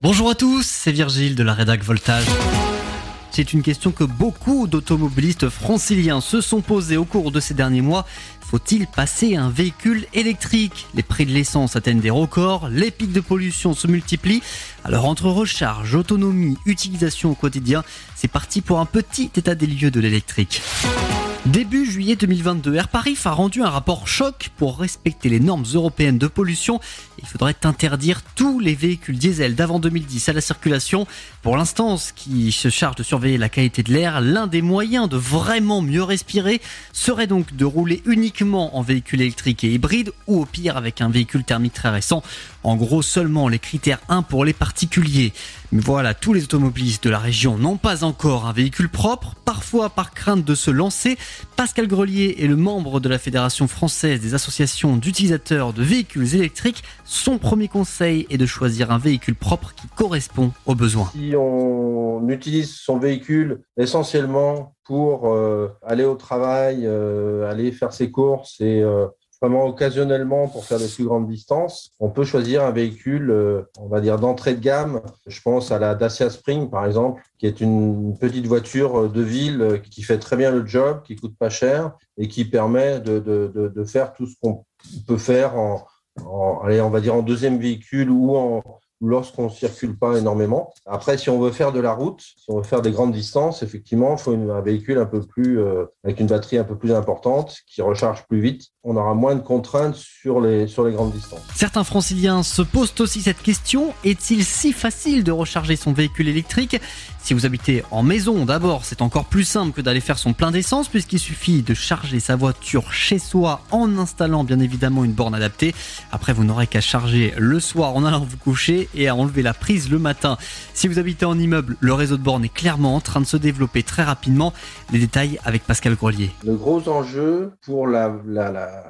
Bonjour à tous, c'est Virgile de la rédac Voltage. C'est une question que beaucoup d'automobilistes franciliens se sont posés au cours de ces derniers mois. Faut-il passer un véhicule électrique? Les prix de l'essence atteignent des records, les pics de pollution se multiplient. Alors entre recharge, autonomie, utilisation au quotidien, c'est parti pour un petit état des lieux de l'électrique. Début juillet 2022, Air Paris a rendu un rapport choc pour respecter les normes européennes de pollution. Il faudrait interdire tous les véhicules diesel d'avant 2010 à la circulation. Pour l'instance qui se charge de surveiller la qualité de l'air, l'un des moyens de vraiment mieux respirer serait donc de rouler uniquement en véhicule électrique et hybride ou au pire avec un véhicule thermique très récent. En gros, seulement les critères 1 pour les particuliers. Mais voilà, tous les automobilistes de la région n'ont pas encore un véhicule propre, parfois par crainte de se lancer. Pascal Grelier est le membre de la Fédération française des associations d'utilisateurs de véhicules électriques. Son premier conseil est de choisir un véhicule propre qui correspond aux besoins. Si on utilise son véhicule essentiellement pour euh, aller au travail, euh, aller faire ses courses et euh, vraiment occasionnellement pour faire des plus grandes distances, on peut choisir un véhicule, euh, on va dire, d'entrée de gamme. Je pense à la Dacia Spring, par exemple, qui est une petite voiture de ville euh, qui fait très bien le job, qui coûte pas cher et qui permet de, de, de, de faire tout ce qu'on peut faire en, en, allez, on va dire en deuxième véhicule ou en, lorsqu'on circule pas énormément. Après, si on veut faire de la route, si on veut faire des grandes distances, effectivement, il faut un véhicule un peu plus euh, avec une batterie un peu plus importante qui recharge plus vite. On aura moins de contraintes sur les sur les grandes distances. Certains franciliens se posent aussi cette question est-il si facile de recharger son véhicule électrique? Si vous habitez en maison, d'abord, c'est encore plus simple que d'aller faire son plein d'essence puisqu'il suffit de charger sa voiture chez soi en installant bien évidemment une borne adaptée. Après, vous n'aurez qu'à charger le soir en allant vous coucher et à enlever la prise le matin. Si vous habitez en immeuble, le réseau de bornes est clairement en train de se développer très rapidement. Les détails avec Pascal Grelier. Le gros enjeu pour la,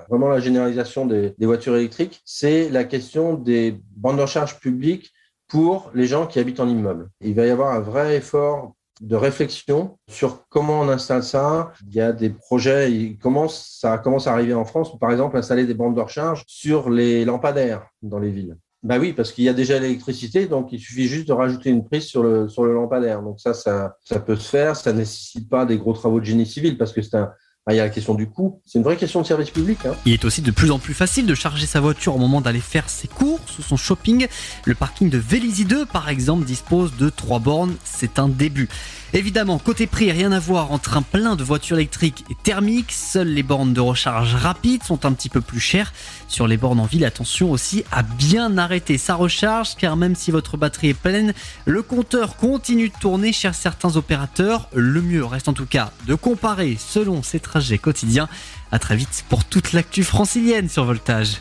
vraiment la généralisation des, voitures électriques, c'est la question des bandes de recharge publiques pour les gens qui habitent en immeuble. Il va y avoir un vrai effort de réflexion sur comment on installe ça. Il y a des projets, ça commence à arriver en France, par exemple, installer des bandes de recharge sur les lampadaires dans les villes. Bah oui, parce qu'il y a déjà l'électricité, donc il suffit juste de rajouter une prise sur le, sur le lampadaire. Donc ça, ça, ça peut se faire, ça nécessite pas des gros travaux de génie civil parce que c'est un, il y a la question du coût. C'est une vraie question de service public. Hein. Il est aussi de plus en plus facile de charger sa voiture au moment d'aller faire ses courses ou son shopping. Le parking de Vélizy 2, par exemple, dispose de trois bornes. C'est un début. Évidemment, côté prix, rien à voir entre un plein de voitures électriques et thermiques. Seules les bornes de recharge rapide sont un petit peu plus chères. Sur les bornes en ville, attention aussi à bien arrêter sa recharge, car même si votre batterie est pleine, le compteur continue de tourner chez certains opérateurs. Le mieux reste en tout cas de comparer selon ses trajets quotidiens. À très vite pour toute l'actu francilienne sur Voltage.